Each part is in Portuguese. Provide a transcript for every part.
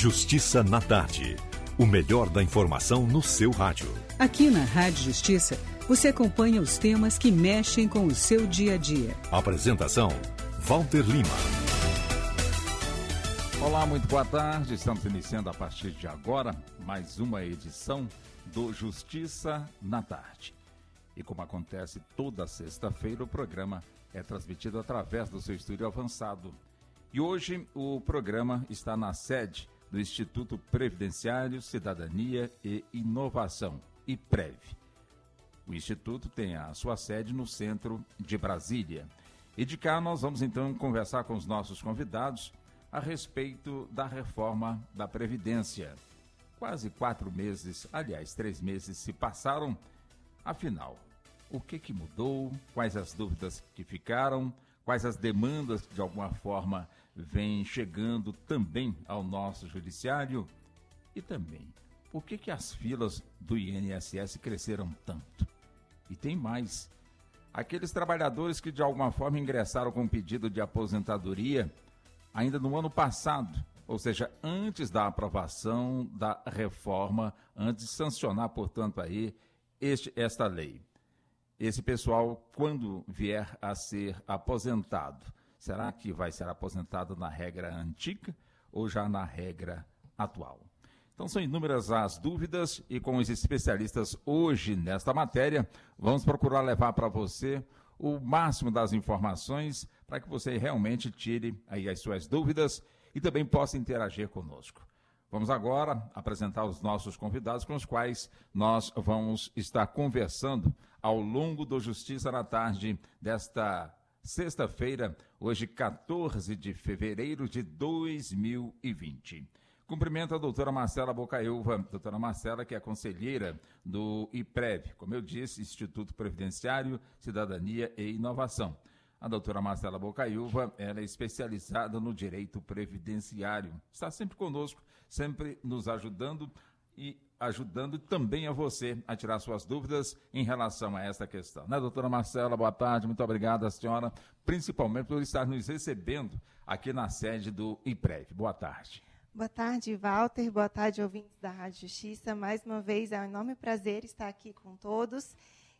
Justiça na Tarde. O melhor da informação no seu rádio. Aqui na Rádio Justiça, você acompanha os temas que mexem com o seu dia a dia. Apresentação: Walter Lima. Olá, muito boa tarde. Estamos iniciando a partir de agora mais uma edição do Justiça na Tarde. E como acontece toda sexta-feira, o programa é transmitido através do seu estúdio avançado. E hoje o programa está na sede do Instituto Previdenciário, Cidadania e Inovação, IPREV. O Instituto tem a sua sede no centro de Brasília. E de cá nós vamos então conversar com os nossos convidados a respeito da reforma da Previdência. Quase quatro meses, aliás, três meses se passaram. Afinal, o que, que mudou? Quais as dúvidas que ficaram? Quais as demandas que de alguma forma vêm chegando também ao nosso judiciário? E também, por que, que as filas do INSS cresceram tanto? E tem mais. Aqueles trabalhadores que de alguma forma ingressaram com pedido de aposentadoria ainda no ano passado, ou seja, antes da aprovação da reforma, antes de sancionar, portanto, aí este, esta lei. Esse pessoal, quando vier a ser aposentado, será que vai ser aposentado na regra antiga ou já na regra atual? Então são inúmeras as dúvidas e com os especialistas hoje nesta matéria, vamos procurar levar para você o máximo das informações para que você realmente tire aí as suas dúvidas e também possa interagir conosco. Vamos agora apresentar os nossos convidados com os quais nós vamos estar conversando ao longo do Justiça na Tarde desta sexta-feira, hoje 14 de fevereiro de 2020. Cumprimento a doutora Marcela Bocaiúva, doutora Marcela, que é conselheira do IPREV, como eu disse, Instituto Previdenciário, Cidadania e Inovação. A doutora Marcela Bocaiúva, ela é especializada no direito previdenciário. Está sempre conosco, sempre nos ajudando e ajudando também a você a tirar suas dúvidas em relação a esta questão. Né, doutora Marcela? Boa tarde, muito obrigada, senhora, principalmente por estar nos recebendo aqui na sede do IPREV. Boa tarde. Boa tarde, Walter. Boa tarde, ouvintes da Rádio Justiça. Mais uma vez, é um enorme prazer estar aqui com todos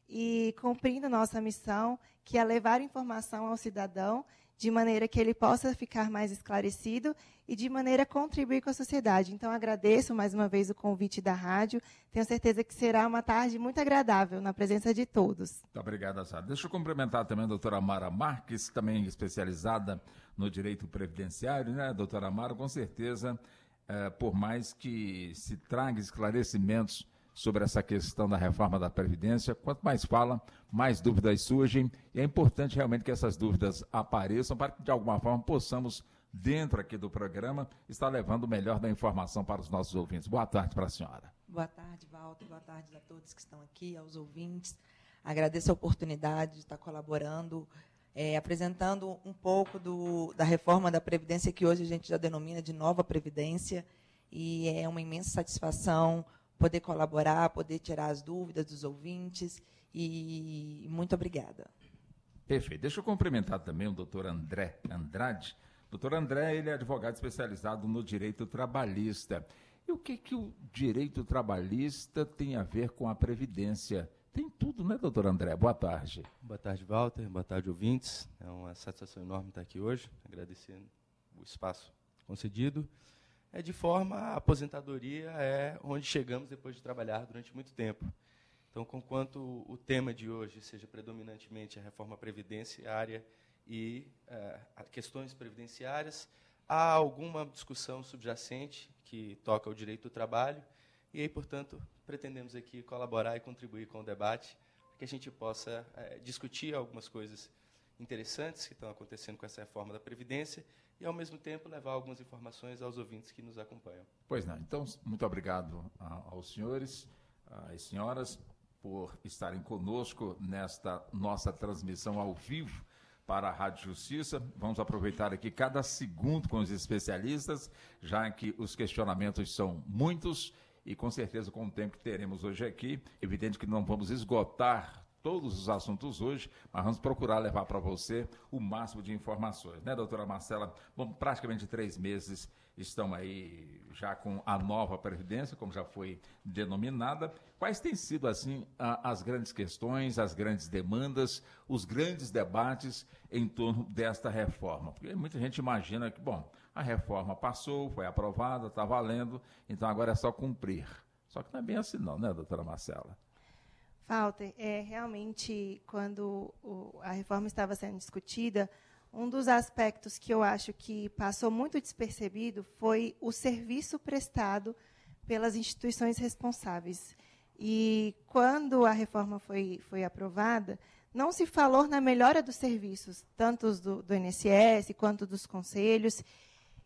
e cumprindo nossa missão, que é levar informação ao cidadão de maneira que ele possa ficar mais esclarecido e de maneira a contribuir com a sociedade. Então, agradeço mais uma vez o convite da rádio. Tenho certeza que será uma tarde muito agradável na presença de todos. Muito obrigada, Sara. Deixa eu cumprimentar também a doutora Mara Marques, também especializada no direito previdenciário, né, doutora Mara? Com certeza, é, por mais que se traga esclarecimentos sobre essa questão da reforma da Previdência, quanto mais fala, mais dúvidas surgem, e é importante realmente que essas dúvidas apareçam para que, de alguma forma, possamos, dentro aqui do programa, estar levando o melhor da informação para os nossos ouvintes. Boa tarde para a senhora. Boa tarde, Walter. Boa tarde a todos que estão aqui, aos ouvintes. Agradeço a oportunidade de estar colaborando é, apresentando um pouco do, da reforma da Previdência, que hoje a gente já denomina de nova Previdência, e é uma imensa satisfação poder colaborar, poder tirar as dúvidas dos ouvintes, e muito obrigada. Perfeito. Deixa eu cumprimentar também o doutor André Andrade. Doutor André, ele é advogado especializado no direito trabalhista. E o que, que o direito trabalhista tem a ver com a Previdência? Tem tudo, né, doutor André? Boa tarde. Boa tarde, Walter. Boa tarde, ouvintes. É uma satisfação enorme estar aqui hoje, agradecendo o espaço concedido. É de forma, a aposentadoria é onde chegamos depois de trabalhar durante muito tempo. Então, conquanto o tema de hoje seja predominantemente a reforma previdenciária e uh, questões previdenciárias, há alguma discussão subjacente que toca o direito do trabalho, e aí, portanto, pretendemos aqui colaborar e contribuir com o debate, para que a gente possa é, discutir algumas coisas interessantes que estão acontecendo com essa reforma da Previdência e, ao mesmo tempo, levar algumas informações aos ouvintes que nos acompanham. Pois não. Então, muito obrigado aos senhores, às senhoras, por estarem conosco nesta nossa transmissão ao vivo para a Rádio Justiça. Vamos aproveitar aqui cada segundo com os especialistas, já que os questionamentos são muitos e com certeza com o tempo que teremos hoje aqui, evidente que não vamos esgotar todos os assuntos hoje, mas vamos procurar levar para você o máximo de informações, né, doutora Marcela? Bom, praticamente três meses estão aí já com a nova Previdência, como já foi denominada. Quais têm sido, assim, as grandes questões, as grandes demandas, os grandes debates em torno desta reforma? Porque muita gente imagina que, bom, a reforma passou, foi aprovada, está valendo, então agora é só cumprir. Só que não é bem assim não, né, doutora Marcela? Walter, é, realmente, quando o, a reforma estava sendo discutida, um dos aspectos que eu acho que passou muito despercebido foi o serviço prestado pelas instituições responsáveis. E quando a reforma foi, foi aprovada, não se falou na melhora dos serviços, tanto do, do INSS quanto dos conselhos.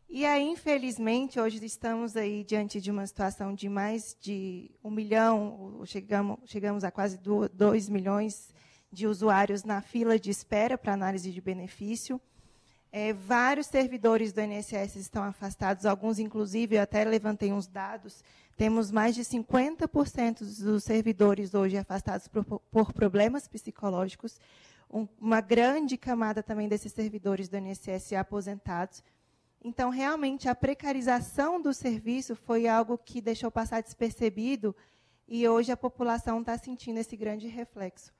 E aí, infelizmente, hoje estamos aí diante de uma situação de mais de um milhão, chegamos, chegamos a quase dois milhões de usuários na fila de espera para análise de benefício. É, vários servidores do INSS estão afastados, alguns, inclusive, eu até levantei uns dados. Temos mais de 50% dos servidores hoje afastados por, por problemas psicológicos. Um, uma grande camada também desses servidores do INSS aposentados. Então, realmente, a precarização do serviço foi algo que deixou passar despercebido e hoje a população está sentindo esse grande reflexo.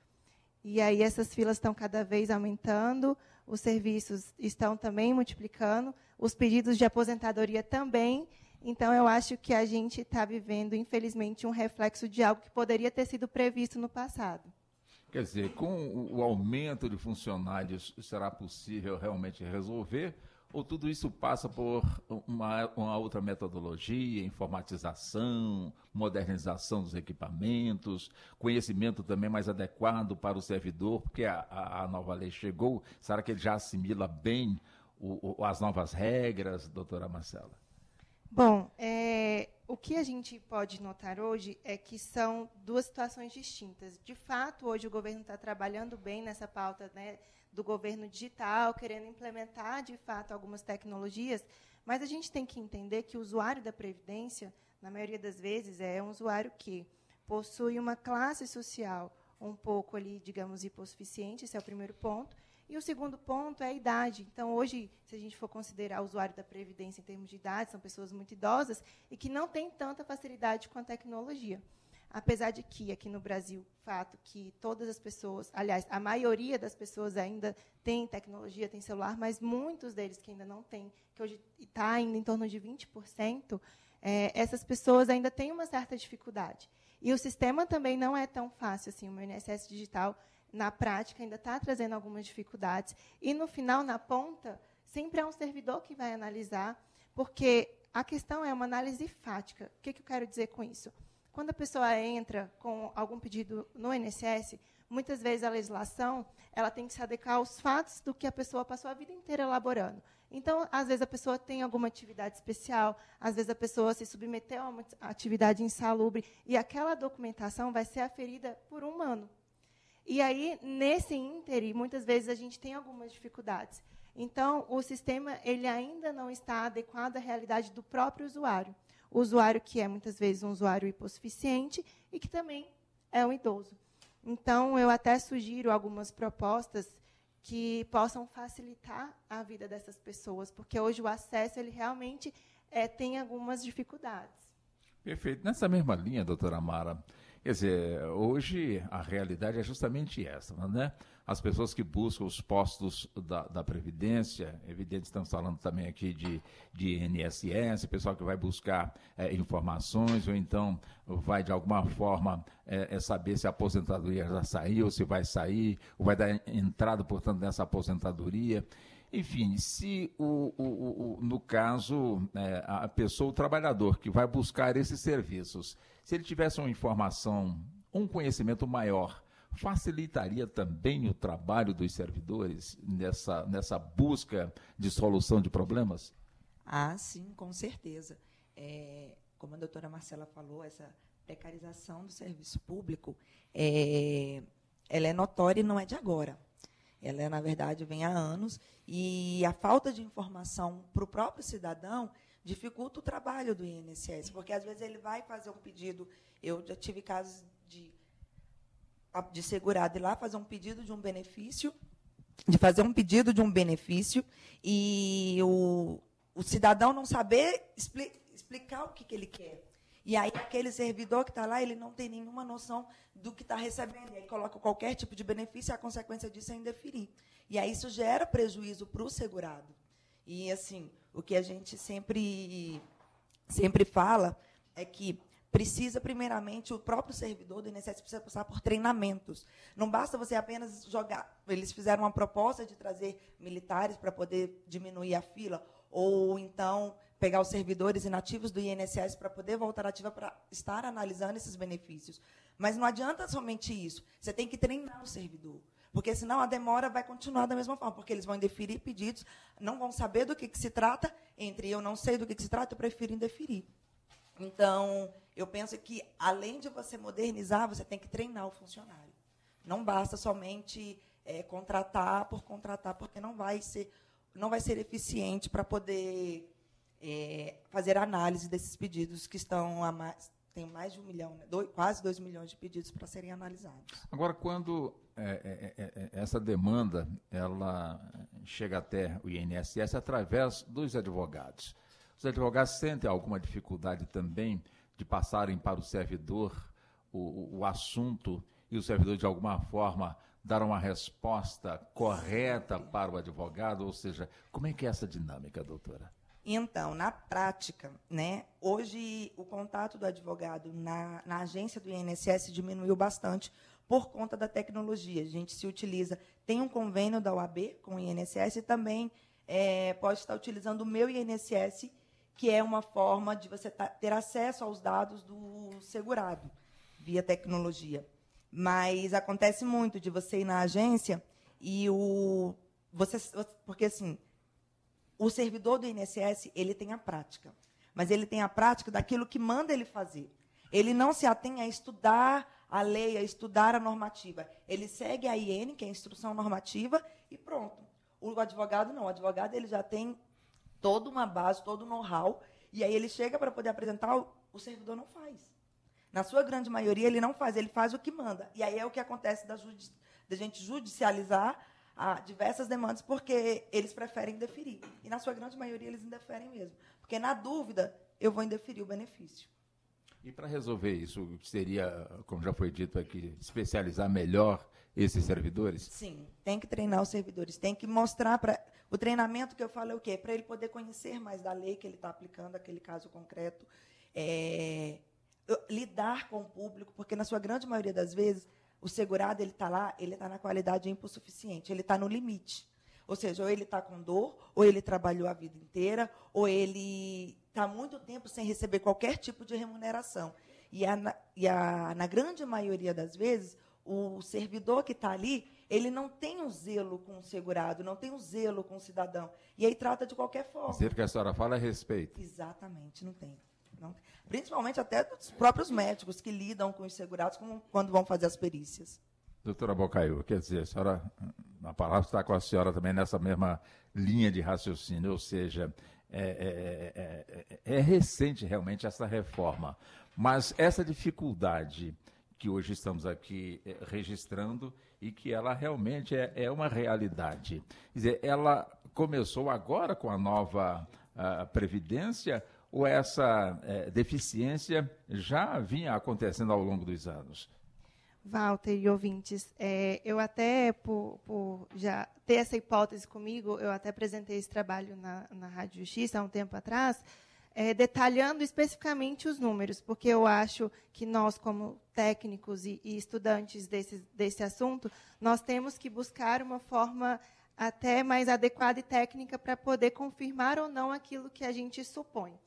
E aí essas filas estão cada vez aumentando, os serviços estão também multiplicando, os pedidos de aposentadoria também. Então, eu acho que a gente está vivendo, infelizmente, um reflexo de algo que poderia ter sido previsto no passado. Quer dizer, com o aumento de funcionários, será possível realmente resolver? Ou tudo isso passa por uma, uma, outra metodologia, informatização, modernização dos equipamentos, conhecimento também mais adequado para o servidor, porque a, a, a nova lei chegou, será que ele já assimila bem o, o, as novas regras, doutora Marcela? Bom, é, o que a gente pode notar hoje é que são duas situações distintas. De fato, hoje o governo está trabalhando bem nessa pauta né, do governo digital, querendo implementar, de fato, algumas tecnologias, mas a gente tem que entender que o usuário da Previdência, na maioria das vezes, é um usuário que possui uma classe social um pouco ali, digamos, hipossuficiente, esse é o primeiro ponto. E o segundo ponto é a idade. Então, hoje, se a gente for considerar o usuário da Previdência em termos de idade, são pessoas muito idosas e que não têm tanta facilidade com a tecnologia. Apesar de que, aqui no Brasil, fato que todas as pessoas, aliás, a maioria das pessoas ainda tem tecnologia, tem celular, mas muitos deles que ainda não têm, que hoje está ainda em torno de 20%, é, essas pessoas ainda têm uma certa dificuldade. E o sistema também não é tão fácil assim. O INSS digital, na prática, ainda está trazendo algumas dificuldades. E, no final, na ponta, sempre é um servidor que vai analisar, porque a questão é uma análise fática. O que, que eu quero dizer com isso? Quando a pessoa entra com algum pedido no INSS, muitas vezes a legislação ela tem que se adequar aos fatos do que a pessoa passou a vida inteira elaborando. Então, às vezes a pessoa tem alguma atividade especial, às vezes a pessoa se submeteu a uma atividade insalubre e aquela documentação vai ser aferida por um humano. E aí, nesse ínterim, muitas vezes a gente tem algumas dificuldades. Então, o sistema ele ainda não está adequado à realidade do próprio usuário o usuário que é muitas vezes um usuário hipossuficiente e que também é um idoso. Então, eu até sugiro algumas propostas que possam facilitar a vida dessas pessoas, porque hoje o acesso ele realmente é, tem algumas dificuldades. Perfeito. Nessa mesma linha, doutora Mara, quer dizer, hoje a realidade é justamente essa, né? as pessoas que buscam os postos da, da Previdência, evidente, estamos falando também aqui de, de INSS, pessoal que vai buscar é, informações, ou então vai de alguma forma é, é saber se a aposentadoria já saiu, se vai sair, ou vai dar entrada, portanto, nessa aposentadoria. Enfim, se o, o, o no caso é, a pessoa, o trabalhador que vai buscar esses serviços, se ele tivesse uma informação, um conhecimento maior facilitaria também o trabalho dos servidores nessa, nessa busca de solução de problemas? Ah, sim, com certeza. É, como a doutora Marcela falou, essa precarização do serviço público, é, ela é notória e não é de agora. Ela, na verdade, vem há anos e a falta de informação para o próprio cidadão dificulta o trabalho do INSS, porque às vezes ele vai fazer um pedido. Eu já tive casos de de segurado ir lá fazer um pedido de um benefício, de fazer um pedido de um benefício e o, o cidadão não saber expli explicar o que, que ele quer. E aí aquele servidor que está lá, ele não tem nenhuma noção do que está recebendo. E aí coloca qualquer tipo de benefício e a consequência disso é indeferir. E aí isso gera prejuízo para o segurado. E assim, o que a gente sempre, sempre fala é que precisa, primeiramente, o próprio servidor do INSS precisa passar por treinamentos. Não basta você apenas jogar. Eles fizeram uma proposta de trazer militares para poder diminuir a fila, ou então pegar os servidores inativos do INSS para poder voltar ativa para estar analisando esses benefícios. Mas não adianta somente isso. Você tem que treinar o servidor. Porque senão a demora vai continuar da mesma forma, porque eles vão indeferir pedidos, não vão saber do que, que se trata, entre eu não sei do que, que se trata, eu prefiro indeferir. Então, eu penso que, além de você modernizar, você tem que treinar o funcionário. Não basta somente é, contratar por contratar, porque não vai ser, não vai ser eficiente para poder é, fazer análise desses pedidos que estão a mais, tem mais de um milhão, né? quase dois milhões de pedidos para serem analisados. Agora, quando é, é, é, é essa demanda ela chega até o INSS através dos advogados, os advogados sentem alguma dificuldade também de passarem para o servidor o, o assunto e o servidor, de alguma forma, dar uma resposta correta para o advogado? Ou seja, como é que é essa dinâmica, doutora? Então, na prática, né, hoje o contato do advogado na, na agência do INSS diminuiu bastante por conta da tecnologia. A gente se utiliza, tem um convênio da OAB com o INSS e também é, pode estar utilizando o meu INSS que é uma forma de você ter acesso aos dados do segurado via tecnologia. Mas acontece muito de você ir na agência e o você porque assim, o servidor do INSS, ele tem a prática, mas ele tem a prática daquilo que manda ele fazer. Ele não se atém a estudar a lei, a estudar a normativa. Ele segue a IN, que é a instrução normativa, e pronto. O advogado não. O advogado ele já tem toda uma base, todo um know-how, e aí ele chega para poder apresentar, o, o servidor não faz. Na sua grande maioria, ele não faz, ele faz o que manda. E aí é o que acontece da, judi da gente judicializar a diversas demandas, porque eles preferem indeferir. E na sua grande maioria, eles indeferem mesmo. Porque, na dúvida, eu vou indeferir o benefício. E para resolver isso, seria, como já foi dito aqui, especializar melhor esses servidores? Sim, tem que treinar os servidores, tem que mostrar para. O treinamento que eu falo é o quê? Para ele poder conhecer mais da lei que ele está aplicando, aquele caso concreto, é, lidar com o público, porque na sua grande maioria das vezes, o segurado ele está lá, ele está na qualidade hipossuficiente, ele está no limite. Ou seja, ou ele está com dor, ou ele trabalhou a vida inteira, ou ele está muito tempo sem receber qualquer tipo de remuneração. E, a, e a, na grande maioria das vezes, o servidor que está ali, ele não tem um zelo com o segurado, não tem um zelo com o cidadão. E aí trata de qualquer forma. Sempre que a senhora fala é respeito. Exatamente, não tem. Não. Principalmente até dos próprios médicos que lidam com os segurados quando vão fazer as perícias. Doutora Bocaiu, quer dizer, a senhora, a palavra está com a senhora também nessa mesma linha de raciocínio, ou seja, é, é, é, é recente realmente essa reforma, mas essa dificuldade que hoje estamos aqui é, registrando e que ela realmente é, é, uma realidade. Quer dizer, ela começou agora com a nova a Previdência ou essa é, deficiência já vinha acontecendo ao longo dos anos? Walter e ouvintes, é, eu até, por, por, já ter essa hipótese comigo, eu até apresentei esse trabalho na, na Rádio Justiça há um tempo atrás, é, detalhando especificamente os números, porque eu acho que nós, como técnicos e, e estudantes desse, desse assunto, nós temos que buscar uma forma até mais adequada e técnica para poder confirmar ou não aquilo que a gente supõe.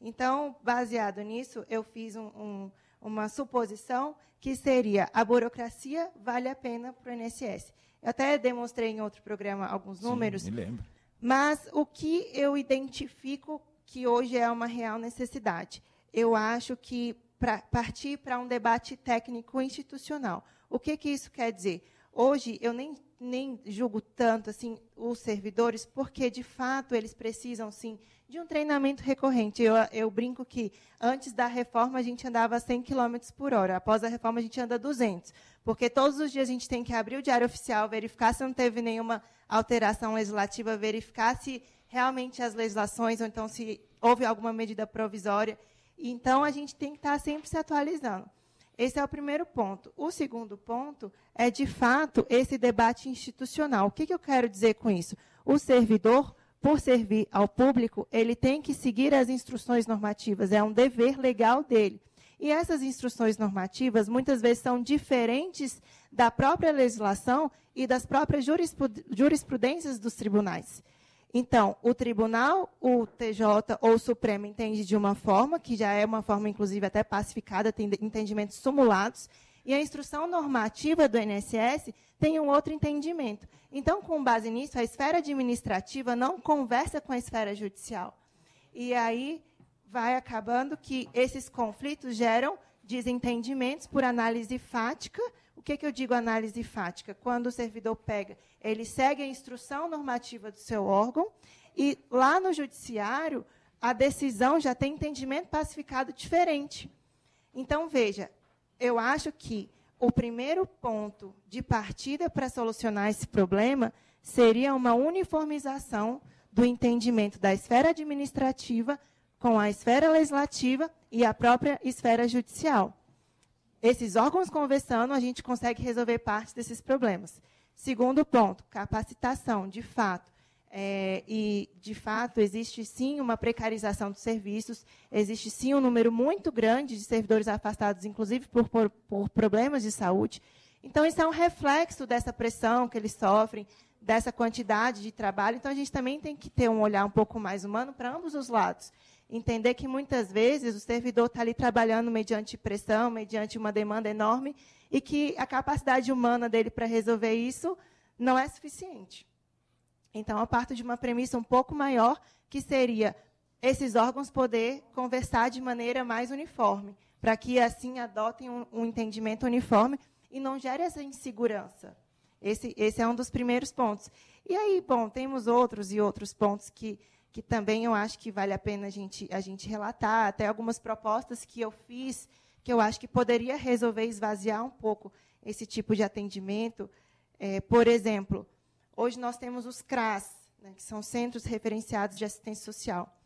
Então, baseado nisso, eu fiz um, um, uma suposição que seria a burocracia vale a pena para o INSS. Eu até demonstrei em outro programa alguns números. Sim, me lembro. Mas o que eu identifico que hoje é uma real necessidade. Eu acho que para partir para um debate técnico institucional. O que, que isso quer dizer? hoje eu nem, nem julgo tanto assim os servidores, porque de fato eles precisam sim de um treinamento recorrente. Eu, eu brinco que antes da reforma a gente andava 100 km por hora, após a reforma a gente anda 200, porque todos os dias a gente tem que abrir o diário oficial, verificar se não teve nenhuma alteração legislativa, verificar se realmente as legislações, ou então se houve alguma medida provisória. Então, a gente tem que estar sempre se atualizando. Esse é o primeiro ponto. O segundo ponto é, de fato, esse debate institucional. O que, que eu quero dizer com isso? O servidor, por servir ao público, ele tem que seguir as instruções normativas, é um dever legal dele. E essas instruções normativas, muitas vezes, são diferentes da própria legislação e das próprias jurisprudências dos tribunais. Então, o tribunal, o TJ ou o Supremo entende de uma forma, que já é uma forma, inclusive, até pacificada, tem entendimentos simulados, e a instrução normativa do INSS tem um outro entendimento. Então, com base nisso, a esfera administrativa não conversa com a esfera judicial. E aí vai acabando que esses conflitos geram desentendimentos por análise fática, o que, que eu digo análise fática? Quando o servidor pega, ele segue a instrução normativa do seu órgão e lá no judiciário a decisão já tem entendimento pacificado diferente. Então, veja, eu acho que o primeiro ponto de partida para solucionar esse problema seria uma uniformização do entendimento da esfera administrativa com a esfera legislativa e a própria esfera judicial esses órgãos conversando, a gente consegue resolver parte desses problemas. Segundo ponto, capacitação, de fato. É, e, de fato, existe sim uma precarização dos serviços, existe sim um número muito grande de servidores afastados, inclusive por, por, por problemas de saúde. Então, isso é um reflexo dessa pressão que eles sofrem, dessa quantidade de trabalho. Então, a gente também tem que ter um olhar um pouco mais humano para ambos os lados entender que muitas vezes o servidor está ali trabalhando mediante pressão, mediante uma demanda enorme, e que a capacidade humana dele para resolver isso não é suficiente. Então, eu parto de uma premissa um pouco maior, que seria esses órgãos poder conversar de maneira mais uniforme, para que assim adotem um, um, entendimento uniforme e não gere essa insegurança. Esse, esse é um dos primeiros pontos. E aí, bom, temos outros e outros pontos que que também eu acho que vale a pena a gente, a gente relatar, até algumas propostas que eu fiz, que eu acho que poderia resolver esvaziar um pouco esse tipo de atendimento. É, por exemplo, hoje nós temos os CRAS, né, que são Centros Referenciados de Assistência Social.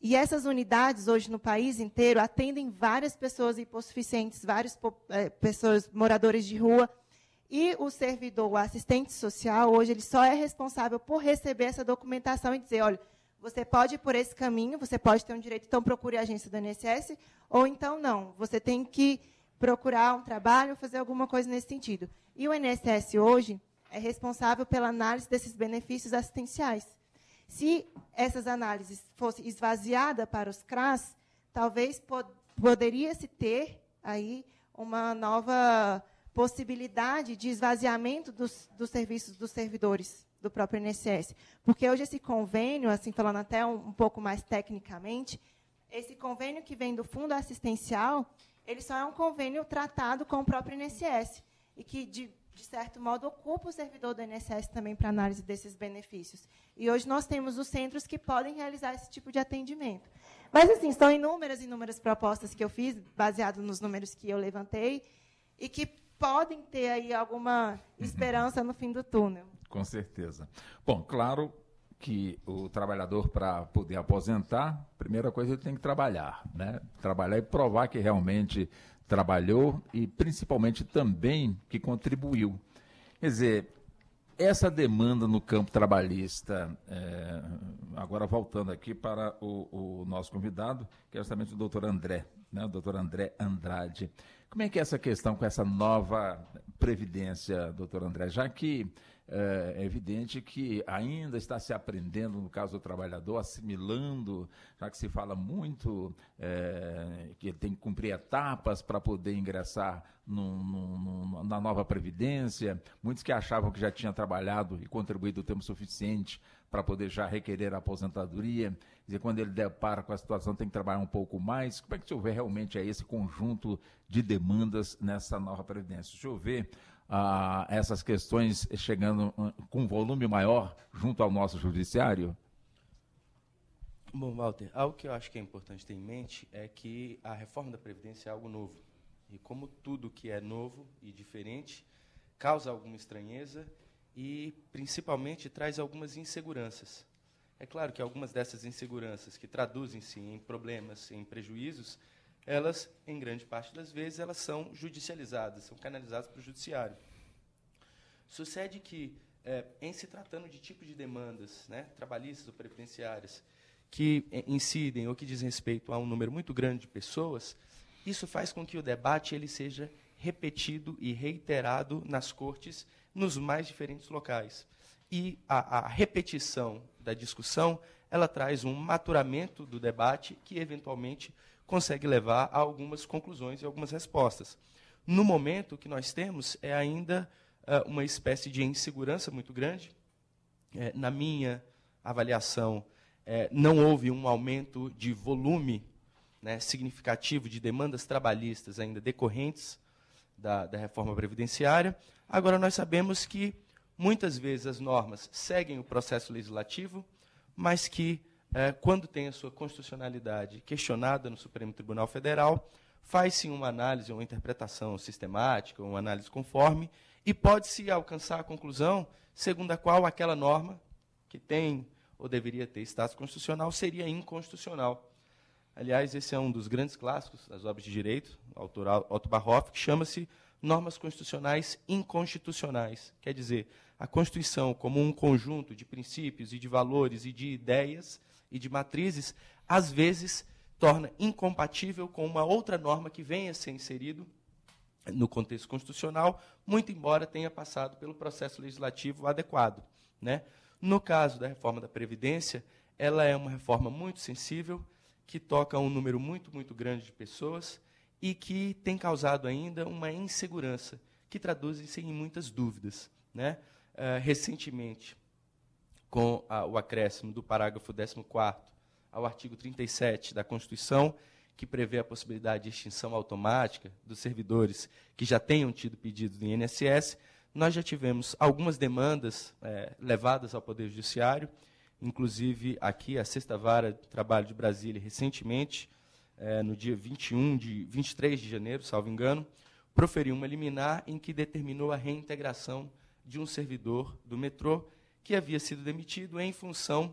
E essas unidades, hoje no país inteiro, atendem várias pessoas hipossuficientes, várias é, pessoas, moradores de rua. E o servidor, o assistente social, hoje, ele só é responsável por receber essa documentação e dizer, olha, você pode ir por esse caminho, você pode ter um direito, então procure a agência do INSS, ou então não. Você tem que procurar um trabalho, fazer alguma coisa nesse sentido. E o INSS hoje é responsável pela análise desses benefícios assistenciais. Se essas análises fossem esvaziadas para os CRAS, talvez pod poderia se ter aí uma nova possibilidade de esvaziamento dos, dos serviços dos servidores do próprio INSS. Porque hoje esse convênio, assim falando até um, um pouco mais tecnicamente, esse convênio que vem do fundo assistencial, ele só é um convênio tratado com o próprio INSS e que, de, de certo modo, ocupa o servidor do INSS também para análise desses benefícios. E hoje nós temos os centros que podem realizar esse tipo de atendimento. Mas, assim, são inúmeras, inúmeras propostas que eu fiz, baseado nos números que eu levantei, e que podem ter aí alguma esperança no fim do túnel. Com certeza. Bom, claro que o trabalhador, para poder aposentar, primeira coisa ele tem que trabalhar, né? Trabalhar e provar que realmente trabalhou e principalmente também que contribuiu. Quer dizer, essa demanda no campo trabalhista, é, agora voltando aqui para o, o, nosso convidado, que é justamente o doutor André, né? o doutor André Andrade. Como é que é essa questão com essa nova previdência, doutor André? Já que é, é evidente que ainda está se aprendendo, no caso do trabalhador, assimilando, já que se fala muito é, que ele tem que cumprir etapas para poder ingressar na nova Previdência, muitos que achavam que já tinha trabalhado e contribuído o tempo suficiente para poder já requerer a aposentadoria, dizer, quando ele depara com a situação tem que trabalhar um pouco mais, como é que se houver realmente esse conjunto de demandas nessa nova Previdência? Se houver ah, essas questões chegando com volume maior junto ao nosso judiciário? Bom, Walter, algo que eu acho que é importante ter em mente é que a reforma da Previdência é algo novo. E como tudo que é novo e diferente, causa alguma estranheza e, principalmente, traz algumas inseguranças. É claro que algumas dessas inseguranças, que traduzem-se em problemas, em prejuízos, elas, em grande parte das vezes, elas são judicializadas, são canalizadas para o judiciário. Sucede que, é, em se tratando de tipo de demandas né, trabalhistas ou previdenciárias, que incidem ou que diz respeito a um número muito grande de pessoas, isso faz com que o debate ele seja repetido e reiterado nas cortes nos mais diferentes locais. E a, a repetição da discussão ela traz um maturamento do debate que eventualmente consegue levar a algumas conclusões e algumas respostas. No momento, o que nós temos é ainda uh, uma espécie de insegurança muito grande. É, na minha avaliação, é, não houve um aumento de volume né, significativo de demandas trabalhistas ainda decorrentes da, da reforma previdenciária. Agora, nós sabemos que muitas vezes as normas seguem o processo legislativo, mas que, quando tem a sua constitucionalidade questionada no Supremo Tribunal Federal, faz-se uma análise, uma interpretação sistemática, uma análise conforme, e pode-se alcançar a conclusão segundo a qual aquela norma, que tem ou deveria ter status constitucional, seria inconstitucional. Aliás, esse é um dos grandes clássicos das obras de direito, autor Otto Barhoff, que chama-se Normas Constitucionais Inconstitucionais. Quer dizer, a Constituição, como um conjunto de princípios e de valores e de ideias e de matrizes, às vezes torna incompatível com uma outra norma que venha a ser inserido no contexto constitucional, muito embora tenha passado pelo processo legislativo adequado. Né? No caso da reforma da Previdência, ela é uma reforma muito sensível, que toca um número muito, muito grande de pessoas e que tem causado ainda uma insegurança, que traduz-se em muitas dúvidas. Né? Uh, recentemente, com a, o acréscimo do parágrafo 14 ao artigo 37 da Constituição, que prevê a possibilidade de extinção automática dos servidores que já tenham tido pedido do INSS, nós já tivemos algumas demandas é, levadas ao Poder Judiciário, inclusive aqui a Sexta Vara do Trabalho de Brasília, recentemente, é, no dia 21 de, 23 de janeiro, salvo engano, proferiu uma liminar em que determinou a reintegração de um servidor do metrô que havia sido demitido em função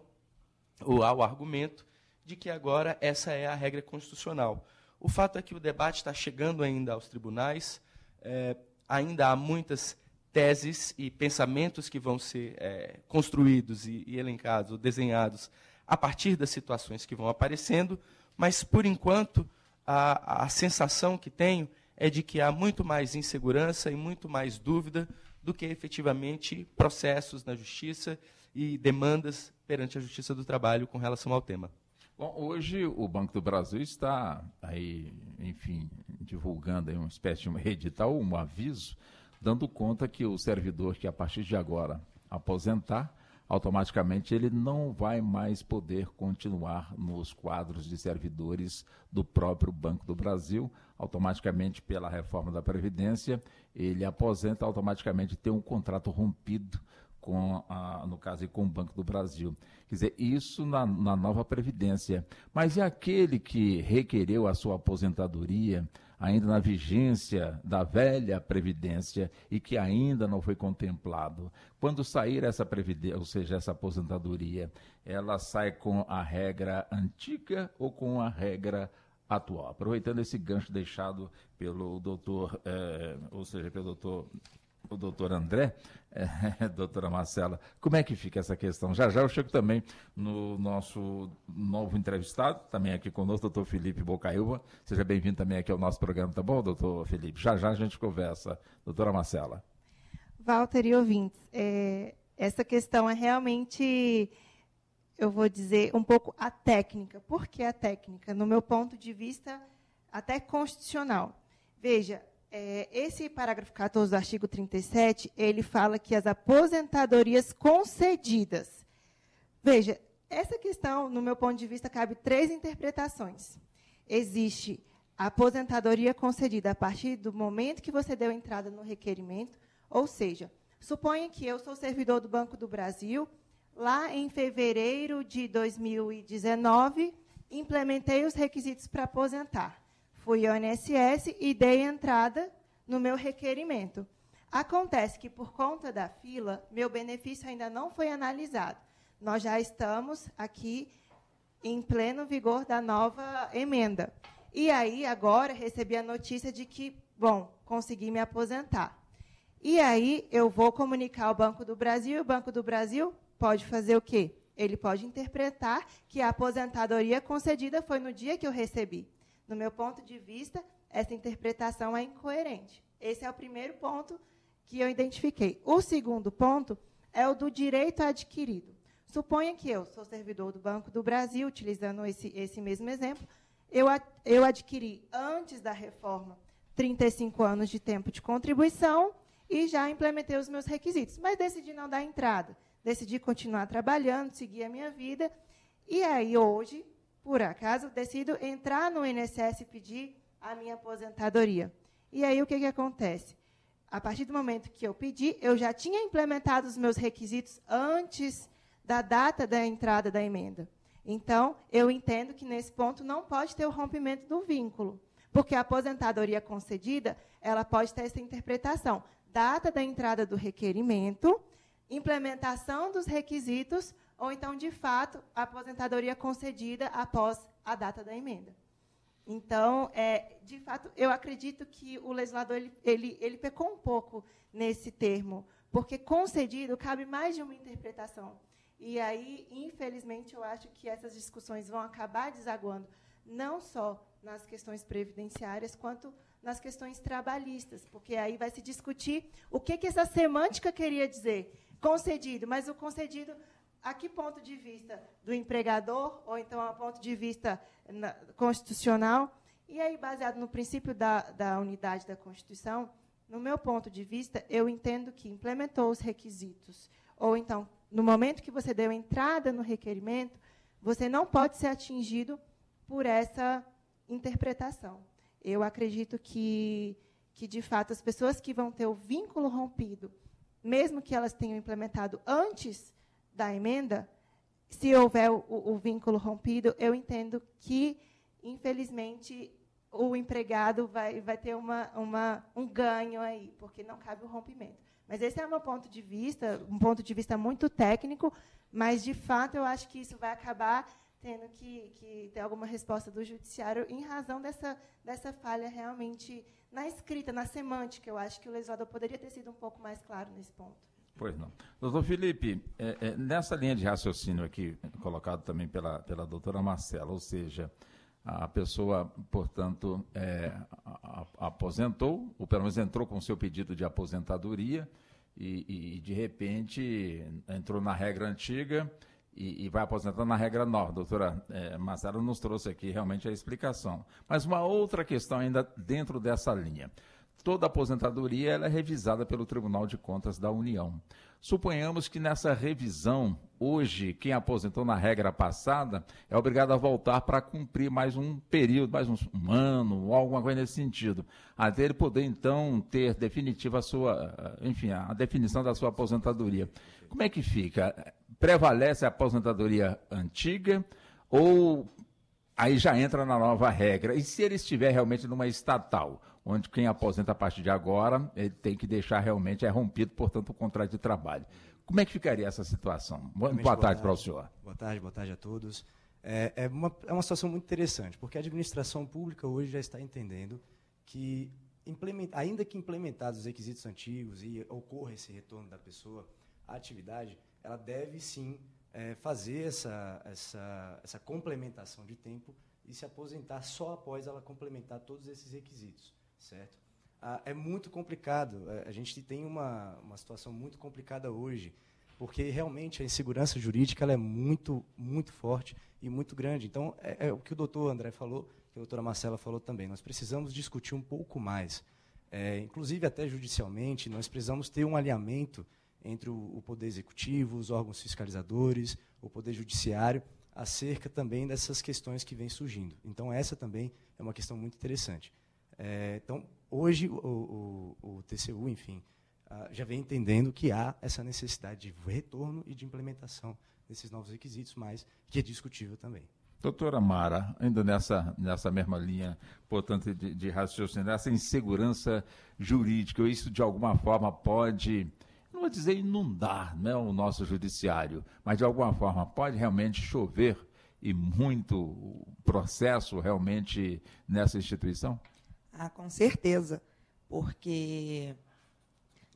ou ao argumento de que agora essa é a regra constitucional. O fato é que o debate está chegando ainda aos tribunais, é, ainda há muitas teses e pensamentos que vão ser é, construídos e, e elencados, ou desenhados, a partir das situações que vão aparecendo, mas, por enquanto, a, a sensação que tenho é de que há muito mais insegurança e muito mais dúvida do que efetivamente processos na justiça e demandas perante a Justiça do Trabalho com relação ao tema. Bom, hoje o Banco do Brasil está aí, enfim, divulgando aí uma espécie de um edital, um aviso dando conta que o servidor que a partir de agora aposentar, automaticamente ele não vai mais poder continuar nos quadros de servidores do próprio Banco do Brasil. Automaticamente, pela reforma da Previdência, ele aposenta, automaticamente tem um contrato rompido com, a, no caso, com o Banco do Brasil. Quer dizer, isso na, na nova Previdência. Mas e aquele que requereu a sua aposentadoria ainda na vigência da velha Previdência e que ainda não foi contemplado. Quando sair essa Previdência, ou seja, essa aposentadoria, ela sai com a regra antiga ou com a regra atual? Aproveitando esse gancho deixado pelo doutor, eh, ou seja, pelo doutor o doutor André, é, doutora Marcela, como é que fica essa questão? Já já eu chego também no nosso novo entrevistado, também aqui conosco, doutor Felipe Bocaiúva. Seja bem-vindo também aqui ao nosso programa, tá bom, doutor Felipe? Já já a gente conversa. Doutora Marcela. Walter e ouvintes, é, essa questão é realmente, eu vou dizer, um pouco a técnica. Por que a técnica? No meu ponto de vista, até constitucional. Veja, é, esse parágrafo 14 do artigo 37, ele fala que as aposentadorias concedidas. Veja, essa questão, no meu ponto de vista, cabe três interpretações. Existe a aposentadoria concedida a partir do momento que você deu entrada no requerimento, Ou seja, suponha que eu sou servidor do Banco do Brasil, lá em fevereiro de 2019, implementei os requisitos para aposentar. Fui ao INSS e dei entrada no meu requerimento. Acontece que, por conta da fila, meu benefício ainda não foi analisado. Nós já estamos aqui em pleno vigor da nova emenda. E aí, agora, recebi a notícia de que, bom, consegui me aposentar. E aí, eu vou comunicar ao Banco do Brasil, e o Banco do Brasil pode fazer o quê? Ele pode interpretar que a aposentadoria concedida foi no dia que eu recebi. No meu ponto de vista, essa interpretação é incoerente. Esse é o primeiro ponto que eu identifiquei. O segundo ponto é o do direito adquirido. Suponha que eu sou servidor do Banco do Brasil, utilizando esse, esse mesmo exemplo, eu, eu adquiri, antes da reforma, 35 anos de tempo de contribuição e já implementei os meus requisitos, mas decidi não dar entrada decidi continuar trabalhando, seguir a minha vida. E aí, hoje, por acaso, decido entrar no INSS e pedir a minha aposentadoria. E aí, o que, que acontece? A partir do momento que eu pedi, eu já tinha implementado os meus requisitos antes da data da entrada da emenda. Então, eu entendo que nesse ponto não pode ter o rompimento do vínculo, porque a aposentadoria concedida, ela pode ter essa interpretação. Data da entrada do requerimento implementação dos requisitos ou então, de fato, a aposentadoria concedida após a data da emenda. Então, é, de fato, eu acredito que o legislador ele, ele, ele pecou um pouco nesse termo, porque concedido cabe mais de uma interpretação. E aí, infelizmente, eu acho que essas discussões vão acabar desaguando não só nas questões previdenciárias, quanto nas questões trabalhistas, porque aí vai se discutir o que, que essa semântica queria dizer concedido, mas o concedido a que ponto de vista do empregador ou então a ponto de vista na, constitucional? E aí, baseado no princípio da, da unidade da Constituição, no meu ponto de vista, eu entendo que implementou os requisitos, ou então, no momento que você deu entrada no requerimento, você não pode ser atingido por essa interpretação. Eu acredito que, que, de fato, as pessoas que vão ter o vínculo rompido mesmo que elas tenham implementado antes da emenda, se houver o, o, vínculo rompido, eu entendo que, infelizmente, o empregado vai, vai ter uma, uma, um ganho aí, porque não cabe o rompimento. Mas esse é o meu ponto de vista, um ponto de vista muito técnico, mas, de fato, eu acho que isso vai acabar tendo que, que ter alguma resposta do judiciário em razão dessa, dessa falha realmente na escrita, na semântica. Eu acho que o legislador poderia ter sido um pouco mais claro nesse ponto. Pois não. Doutor Felipe, é, é, nessa linha de raciocínio aqui, colocado também pela, pela doutora Marcela, ou seja, a pessoa, portanto, é, a, a, aposentou, ou pelo menos entrou com seu pedido de aposentadoria, e, e de repente entrou na regra antiga e, e, vai aposentando na regra nova. A doutora é, nos trouxe aqui realmente a explicação. Mas uma outra questão ainda dentro dessa linha. Toda aposentadoria é revisada pelo Tribunal de Contas da União. Suponhamos que nessa revisão, hoje, quem aposentou na regra passada é obrigado a voltar para cumprir mais um período, mais um, um ano, ou alguma coisa nesse sentido, até ele poder, então, ter definitiva a sua, enfim, a definição da sua aposentadoria. Como é que fica? Prevalece a aposentadoria antiga ou aí já entra na nova regra? E se ele estiver realmente numa estatal, onde quem aposenta a partir de agora, ele tem que deixar realmente é rompido, portanto, o contrato de trabalho. Como é que ficaria essa situação? Boa, boa tarde, para o senhor. Boa tarde, boa tarde a todos. É, é, uma, é uma situação muito interessante, porque a administração pública hoje já está entendendo que, ainda que implementados os requisitos antigos e ocorra esse retorno da pessoa à atividade, ela deve sim é, fazer essa, essa, essa complementação de tempo e se aposentar só após ela complementar todos esses requisitos, certo? Ah, é muito complicado. É, a gente tem uma, uma situação muito complicada hoje, porque realmente a insegurança jurídica é muito, muito forte e muito grande. Então, é, é o que o doutor André falou, que a doutora Marcela falou também. Nós precisamos discutir um pouco mais. É, inclusive, até judicialmente, nós precisamos ter um alinhamento entre o, o Poder Executivo, os órgãos fiscalizadores, o Poder Judiciário, acerca também dessas questões que vêm surgindo. Então, essa também é uma questão muito interessante. É, então, hoje, o, o, o, TCU, enfim, já vem entendendo que há essa necessidade de retorno e de implementação desses novos requisitos, mas que é discutível também. Doutora Mara, ainda nessa, nessa mesma linha, portanto, de, de raciocínio, essa insegurança jurídica, isso de alguma forma pode, vou dizer inundar né, o nosso judiciário, mas de alguma forma pode realmente chover e muito processo realmente nessa instituição? Ah, com certeza, porque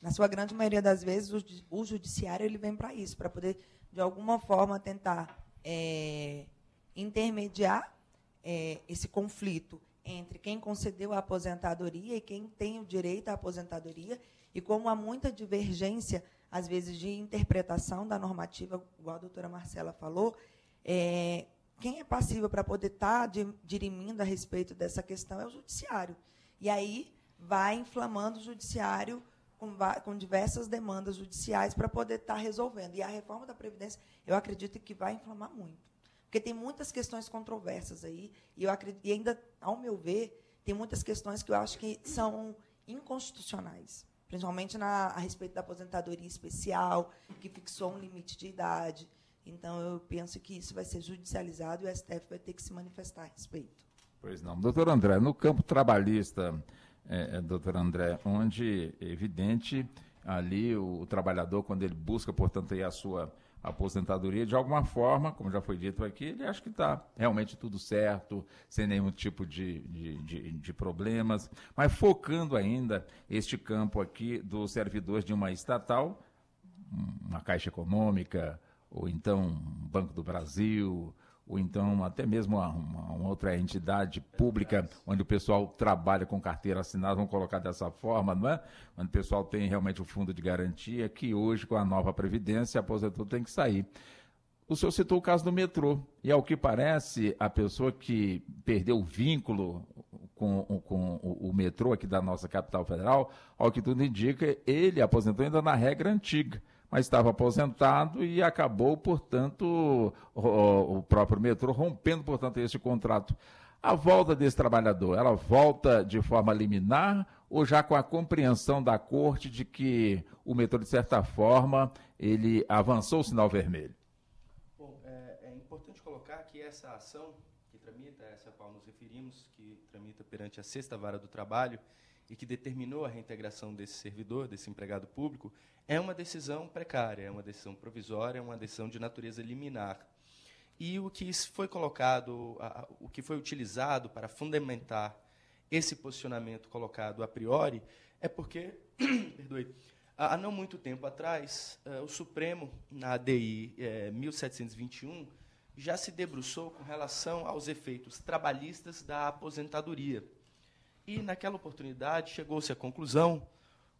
na sua grande maioria das vezes o, o judiciário ele vem para isso, para poder de alguma forma tentar é, intermediar é, esse conflito entre quem concedeu a aposentadoria e quem tem o direito à aposentadoria, e como há muita divergência, às vezes, de interpretação da normativa, igual a doutora Marcela falou, é, quem é passível para poder estar tá dirimindo a respeito dessa questão é o judiciário. E aí vai inflamando o judiciário com, com diversas demandas judiciais para poder estar tá resolvendo. E a reforma da Previdência, eu acredito que vai inflamar muito. Porque tem muitas questões controversas aí, e, eu acredito, e ainda, ao meu ver, tem muitas questões que eu acho que são inconstitucionais, principalmente na, a respeito da aposentadoria especial, que fixou um limite de idade. Então, eu penso que isso vai ser judicializado e o STF vai ter que se manifestar a respeito. Pois não. Doutor André, no campo trabalhista, é, é doutor André, onde é evidente ali o, o, trabalhador, quando ele busca, portanto, aí a sua aposentadoria, de alguma forma, como já foi dito aqui, ele acha que está realmente tudo certo, sem nenhum tipo de, de, de, de, problemas, mas focando ainda este campo aqui dos servidores de uma estatal, uma Caixa Econômica, ou então Banco do Brasil, ou então até mesmo uma, uma, outra entidade pública onde o pessoal trabalha com carteira assinada, vamos colocar dessa forma, não é? Onde o pessoal tem realmente o fundo de garantia, que hoje, com a nova Previdência, aposentou tem que sair. O senhor citou o caso do metrô, e ao que parece, a pessoa que perdeu o vínculo com, com o, o metrô aqui da nossa capital federal, ao que tudo indica, ele aposentou ainda na regra antiga mas estava aposentado e acabou, portanto, o, o próprio metrô rompendo, portanto, esse contrato. A volta desse trabalhador, ela volta de forma liminar ou já com a compreensão da corte de que o metrô, de certa forma, ele avançou o sinal vermelho? Bom, é, é importante colocar que essa ação que tramita, essa a qual nos referimos, que tramita perante a sexta vara do trabalho e que determinou a reintegração desse servidor, desse empregado público, é uma decisão precária, é uma decisão provisória, é uma decisão de natureza liminar. E o que foi colocado, o que foi utilizado para fundamentar esse posicionamento colocado a priori é porque, perdoe, há não muito tempo atrás, eh, o Supremo, na ADI 1721, eh, já se debruçou com relação aos efeitos trabalhistas da aposentadoria. E, naquela oportunidade, chegou-se à conclusão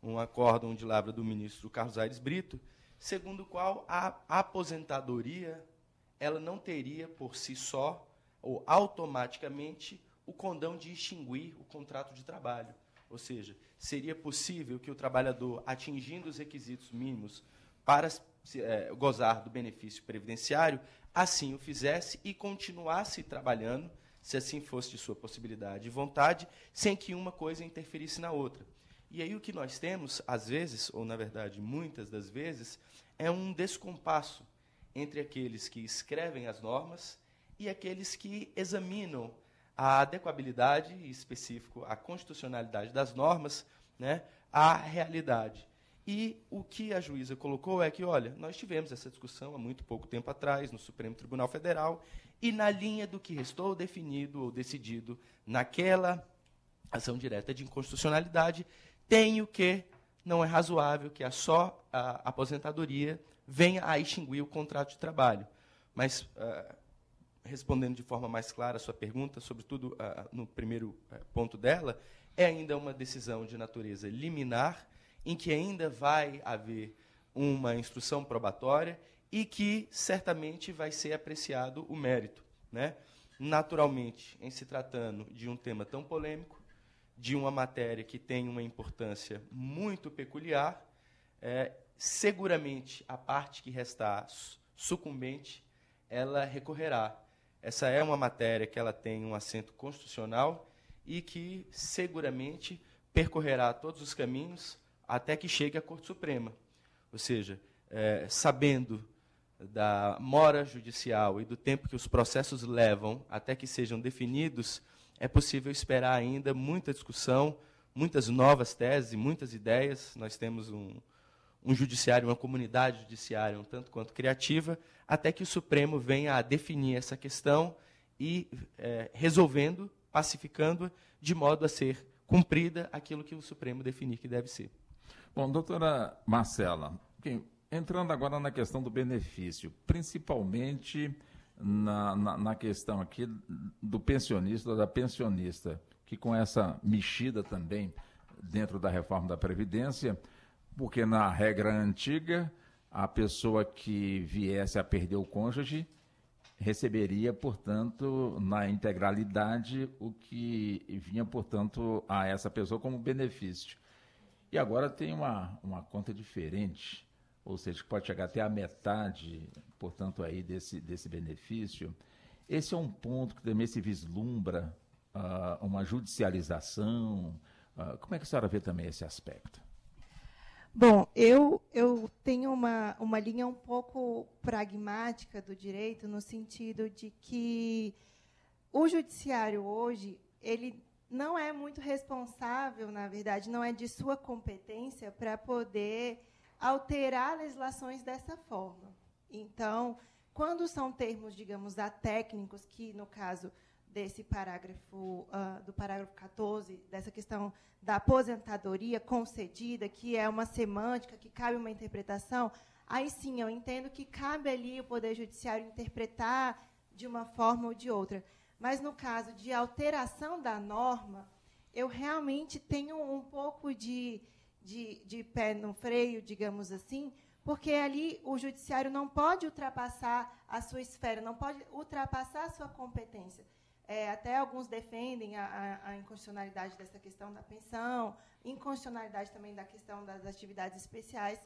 um acórdão de lavra do ministro Carlos Aires Brito, segundo o qual a aposentadoria ela não teria por si só ou automaticamente o condão de extinguir o contrato de trabalho. Ou seja, seria possível que o trabalhador, atingindo os requisitos mínimos para é, gozar do benefício previdenciário, assim o fizesse e continuasse trabalhando, se assim fosse de sua possibilidade e vontade, sem que uma coisa interferisse na outra. E aí o que nós temos, às vezes, ou na verdade muitas das vezes, é um descompasso entre aqueles que escrevem as normas e aqueles que examinam a adequabilidade, em específico a constitucionalidade das normas, né, à realidade. E o que a juíza colocou é que, olha, nós tivemos essa discussão há muito pouco tempo atrás no Supremo Tribunal Federal, e na linha do que restou definido ou decidido naquela ação direta de inconstitucionalidade, tenho que, não é razoável que a só a aposentadoria venha a extinguir o contrato de trabalho. Mas, uh, respondendo de forma mais clara a sua pergunta, sobretudo uh, no primeiro uh, ponto dela, é ainda uma decisão de natureza liminar, em que ainda vai haver uma instrução probatória e que certamente vai ser apreciado o mérito. Né? Naturalmente, em se tratando de um tema tão polêmico, de uma matéria que tem uma importância muito peculiar, é, seguramente a parte que restar sucumbente, ela recorrerá. Essa é uma matéria que ela tem um assento constitucional e que seguramente percorrerá todos os caminhos até que chegue à Corte Suprema. Ou seja, é, sabendo da mora judicial e do tempo que os processos levam até que sejam definidos, é possível esperar ainda muita discussão, muitas novas teses muitas ideias. Nós temos um, um judiciário, uma comunidade judiciária um tanto quanto criativa, até que o Supremo venha a definir essa questão e é, resolvendo, pacificando, de modo a ser cumprida aquilo que o Supremo definir que deve ser. Bom, doutora Marcela, entrando agora na questão do benefício, principalmente na, na, na questão aqui do pensionista, da pensionista, que com essa mexida também dentro da reforma da Previdência, porque na regra antiga, a pessoa que viesse a perder o cônjuge receberia, portanto, na integralidade o que vinha, portanto, a essa pessoa como benefício. E agora tem uma, uma conta diferente, ou seja, que pode chegar até a metade, portanto, aí desse, desse benefício. Esse é um ponto que também se vislumbra uh, uma judicialização. Uh, como é que a senhora vê também esse aspecto? Bom, eu, eu tenho uma, uma linha um pouco pragmática do direito, no sentido de que o judiciário hoje, ele não é muito responsável, na verdade, não é de sua competência para poder alterar legislações dessa forma. Então, quando são termos, digamos, técnicos, que no caso desse parágrafo, uh, do parágrafo 14, dessa questão da aposentadoria concedida, que é uma semântica, que cabe uma interpretação, aí sim eu entendo que cabe ali o Poder Judiciário interpretar de uma forma ou de outra. Mas no caso de alteração da norma, eu realmente tenho um pouco de, de, de pé no freio, digamos assim, porque ali o judiciário não pode ultrapassar a sua esfera, não pode ultrapassar a sua competência. É, até alguns defendem a, a, inconstitucionalidade dessa questão da pensão, inconstitucionalidade também da questão das atividades especiais,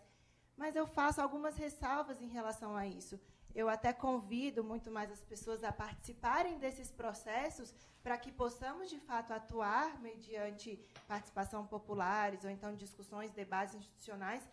mas eu faço algumas ressalvas em relação a isso. Eu até convido muito mais as pessoas a participarem desses processos para que possamos, de fato, atuar mediante participação populares ou então discussões, debates institucionais,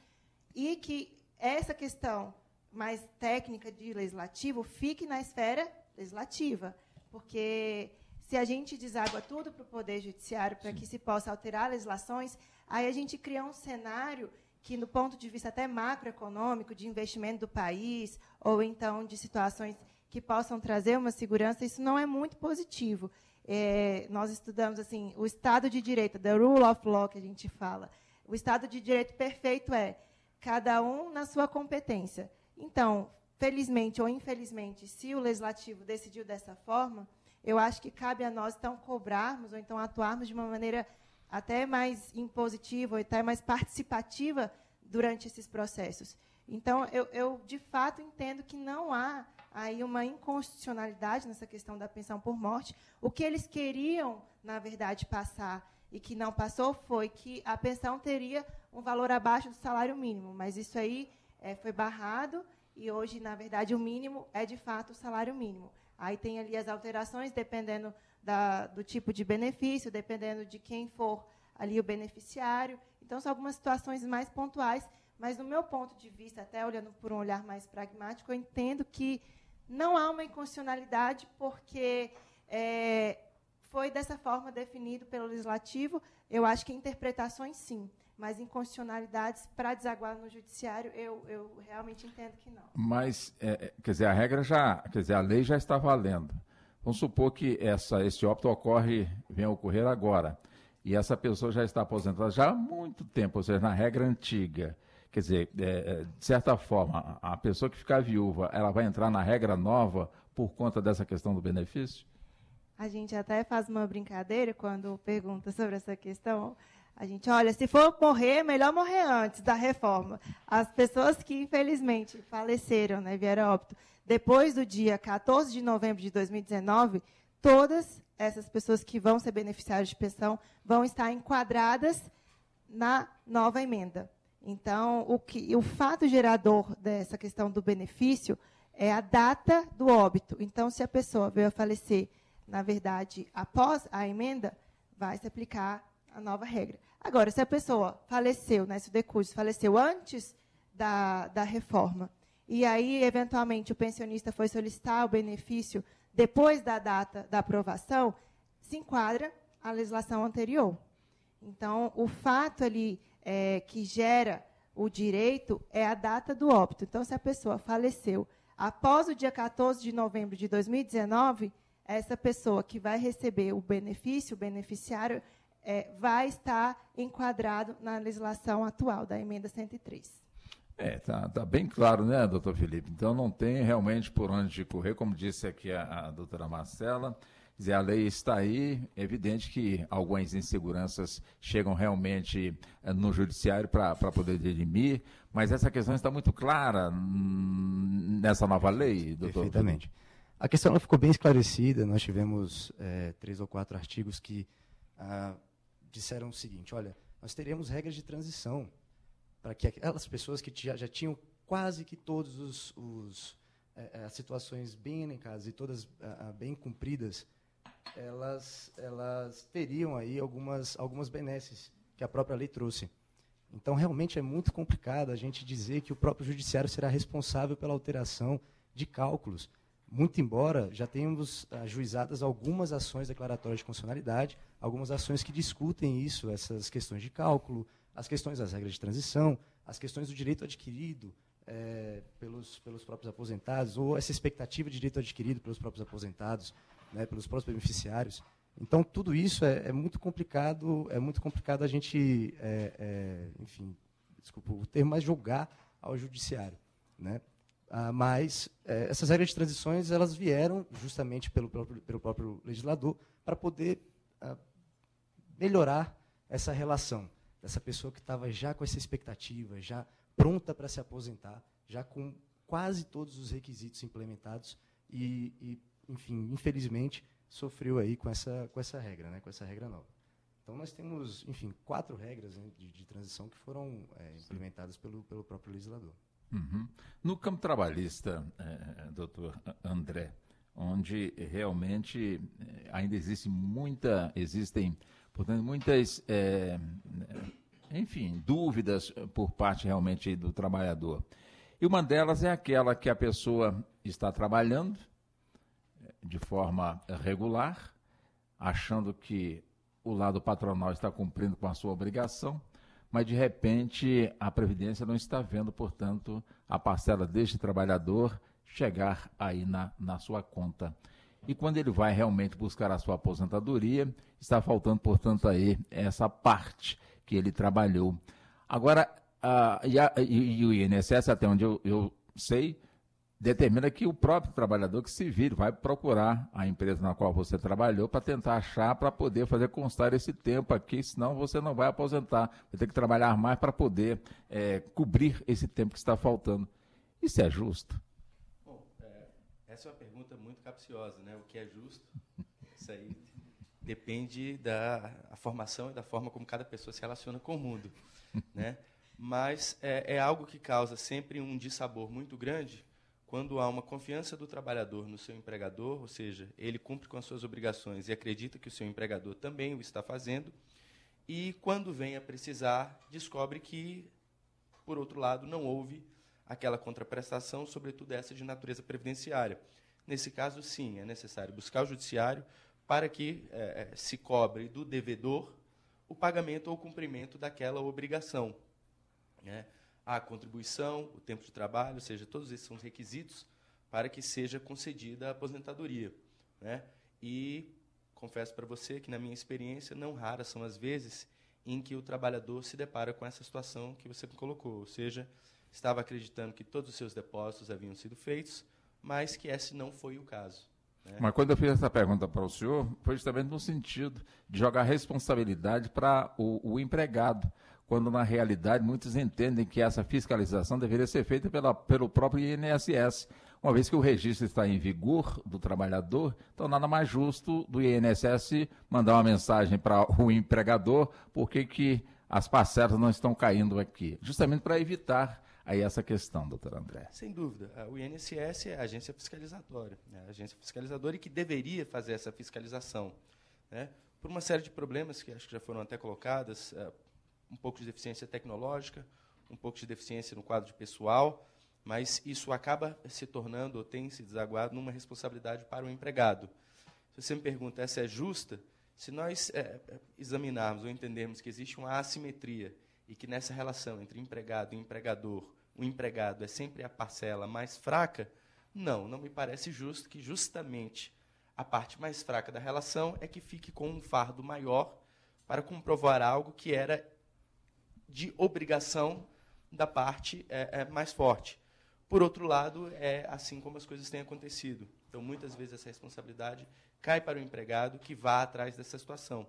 e que essa questão mais técnica de legislativo fique na esfera legislativa, porque se a gente deságua tudo para o Poder Judiciário para que se possa alterar legislações, aí a gente cria um cenário que, no ponto de vista até macroeconômico, de investimento do país, ou então de situações que possam trazer uma segurança, isso não é muito positivo. É, nós estudamos assim o Estado de Direito, the rule of law que a gente fala. O Estado de Direito perfeito é cada um na sua competência. Então, felizmente ou infelizmente, se o legislativo decidiu dessa forma, eu acho que cabe a nós então cobrarmos ou então atuarmos de uma maneira até mais impositiva até mais participativa durante esses processos. Então, eu, eu, de fato entendo que não há aí uma inconstitucionalidade nessa questão da pensão por morte. O que eles queriam, na verdade, passar e que não passou foi que a pensão teria um valor abaixo do salário mínimo, mas isso aí é, foi barrado e hoje, na verdade, o mínimo é de fato o salário mínimo. Aí tem ali as alterações dependendo da, do tipo de benefício, dependendo de quem for ali o beneficiário. Então, são algumas situações mais pontuais, mas, no meu ponto de vista, até olhando por um olhar mais pragmático, eu entendo que não há uma inconstitucionalidade, porque é, foi dessa forma definido pelo legislativo. Eu acho que interpretações, sim, mas inconstitucionalidades para desaguar no judiciário, eu, eu realmente entendo que não. Mas, é, é quer dizer, a regra já, quer dizer, a lei já está valendo. Vamos supor que essa, esse óbito ocorre, venha a ocorrer agora, e essa pessoa já está aposentada já há muito tempo, ou seja, na regra antiga. Quer dizer, é, é de certa forma, a pessoa que ficar viúva, ela vai entrar na regra nova por conta dessa questão do benefício? A gente até faz uma brincadeira quando pergunta sobre essa questão. A gente, olha, se for morrer, melhor morrer antes da reforma. As pessoas que, infelizmente, faleceram, né, vieram óbito, depois do dia 14 de novembro de 2019, todas essas pessoas que vão ser beneficiárias de pensão vão estar enquadradas na nova emenda. Então, o, que, o fato gerador dessa questão do benefício é a data do óbito. Então, se a pessoa veio a falecer, na verdade, após a emenda, vai se aplicar a nova regra. Agora, se a pessoa faleceu, né, se o decurso faleceu antes da, da reforma, e aí, eventualmente, o pensionista foi solicitar o benefício depois da data da aprovação, se enquadra a legislação anterior. Então, o fato ali é, que gera o direito é a data do óbito. Então, se a pessoa faleceu após o dia 14 de novembro de 2019, essa pessoa que vai receber o benefício, o beneficiário, é, vai estar enquadrado na legislação atual da emenda 103. É, tá, tá, bem claro, né, doutor Felipe? Então não tem realmente por onde correr, como disse aqui a, a doutora Marcela. Dizer, a lei está aí, é evidente que algumas inseguranças chegam realmente eh, no judiciário para poder dirimir, mas essa questão está muito clara nessa nova lei, doutor. Perfeitamente. A questão ficou bem esclarecida, nós tivemos é, três ou quatro artigos que ah, disseram o seguinte, olha, nós teremos regras de transição para que aquelas pessoas que já, já tinham quase que todos os, os é, as situações bem elencadas e todas ah, bem cumpridas elas, elas teriam aí algumas, algumas benesses que a própria lei trouxe. Então, realmente é muito complicado a gente dizer que o próprio judiciário será responsável pela alteração de cálculos. Muito embora já tenhamos ajuizadas algumas ações declaratórias de constitucionalidade, algumas ações que discutem isso, essas questões de cálculo, as questões das regras de transição, as questões do direito adquirido é, pelos, pelos próprios aposentados, ou essa expectativa de direito adquirido pelos próprios aposentados né, pelos próprios beneficiários. Então, tudo isso é, é, muito complicado, é muito complicado a gente, é, enfim, desculpa o termo, mas julgar ao judiciário. Né? Ah, mas é, essas regras de transições elas vieram justamente pelo próprio, pelo próprio legislador para poder ah, melhorar essa relação dessa pessoa que estava já com essa expectativa, já pronta para se aposentar, já com quase todos os requisitos implementados e, e enfim, infelizmente, sofreu aí com essa, com essa regra, né, com essa regra nova. Então, nós temos, enfim, quatro regras né, de, de, transição que foram é, implementadas pelo, pelo próprio legislador. Uhum. No campo trabalhista, é, doutor André, onde realmente é, ainda existe muita, existem, portanto, muitas, é, enfim, dúvidas por parte realmente do trabalhador. E uma delas é aquela que a pessoa está trabalhando, de forma regular, achando que o lado patronal está cumprindo com a sua obrigação, mas de repente a Previdência não está vendo, portanto, a parcela deste trabalhador chegar aí na, na sua conta. E quando ele vai realmente buscar a sua aposentadoria, está faltando, portanto, aí essa parte que ele trabalhou. Agora, a, e, a, e, e, o INSS, até onde eu, eu sei, determina que o próprio trabalhador que se vire vai procurar a empresa na qual você trabalhou para tentar achar para poder fazer constar esse tempo aqui, senão você não vai aposentar. Vai ter que trabalhar mais para poder é, cobrir esse tempo que está faltando. Isso é justo? Bom, é, essa é uma pergunta muito capciosa, né? O que é justo? Isso aí depende da formação e da forma como cada pessoa se relaciona com o mundo, né? Mas é, é algo que causa sempre um dissabor muito grande quando há uma confiança do trabalhador no seu empregador, ou seja, ele cumpre com as suas obrigações e acredita que o seu empregador também o está fazendo, e quando vem a precisar, descobre que, por outro lado, não houve aquela contraprestação, sobretudo essa de natureza previdenciária. Nesse caso, sim, é necessário buscar o judiciário para que é, se cobre do devedor o pagamento ou cumprimento daquela obrigação. Né? A contribuição, o tempo de trabalho, ou seja, todos esses são requisitos para que seja concedida a aposentadoria. Né? E confesso para você que, na minha experiência, não raras são as vezes em que o trabalhador se depara com essa situação que você colocou, ou seja, estava acreditando que todos os seus depósitos haviam sido feitos, mas que esse não foi o caso. Né? Mas quando eu fiz essa pergunta para o senhor, foi justamente no sentido de jogar responsabilidade para o, o empregado quando na realidade muitos entendem que essa fiscalização deveria ser feita pela, pelo próprio INSS. Uma vez que o registro está em vigor do trabalhador, então nada mais justo do INSS mandar uma mensagem para o empregador porque que as parcelas não estão caindo aqui, justamente para evitar aí essa questão, doutor André. Sem dúvida. O INSS é a agência fiscalizadora, né? a agência fiscalizadora e que deveria fazer essa fiscalização. Né? por uma série de problemas que acho que já foram até colocadas, é, um pouco de deficiência tecnológica, um pouco de deficiência no quadro de pessoal, mas isso acaba se tornando ou tem se desaguado numa responsabilidade para o empregado. Se você me pergunta, essa é justa? Se nós é, examinarmos ou entendermos que existe uma assimetria e que nessa relação entre empregado e empregador, o empregado é sempre a parcela mais fraca, não, não me parece justo que justamente a parte mais fraca da relação é que fique com um fardo maior para comprovar algo que era de obrigação da parte é, é, mais forte. Por outro lado, é assim como as coisas têm acontecido. Então, muitas vezes, essa responsabilidade cai para o empregado que vá atrás dessa situação.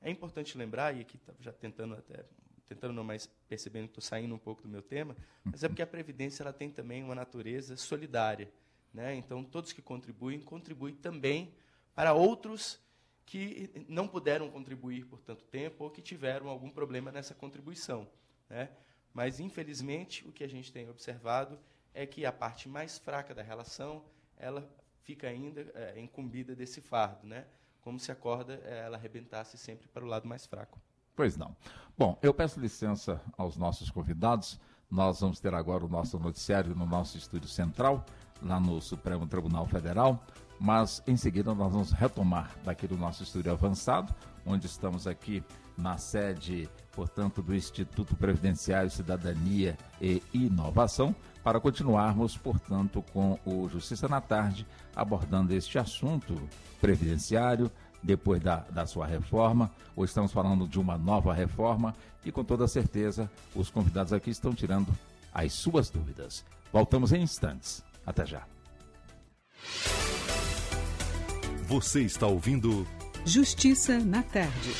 É importante lembrar, e aqui já tentando até tentando não mais percebendo que estou saindo um pouco do meu tema, mas é porque a previdência ela tem também uma natureza solidária, né? Então todos que contribuem contribuem também para outros que não puderam contribuir por tanto tempo ou que tiveram algum problema nessa contribuição, né? Mas infelizmente o que a gente tem observado é que a parte mais fraca da relação ela fica ainda é, incumbida desse fardo, né? Como se a corda é, ela arrebentasse sempre para o lado mais fraco. Pois não. Bom, eu peço licença aos nossos convidados. Nós vamos ter agora o nosso noticiário no nosso estúdio central, lá no Supremo Tribunal Federal, mas em seguida nós vamos retomar daqui do nosso estúdio avançado, onde estamos aqui na sede, portanto, do Instituto Previdenciário Cidadania e Inovação, para continuarmos, portanto, com o Justiça na Tarde, abordando este assunto previdenciário, depois da, da sua reforma, ou estamos falando de uma nova reforma, e com toda certeza os convidados aqui estão tirando as suas dúvidas. Voltamos em instantes. Até já. Você está ouvindo Justiça na Tarde.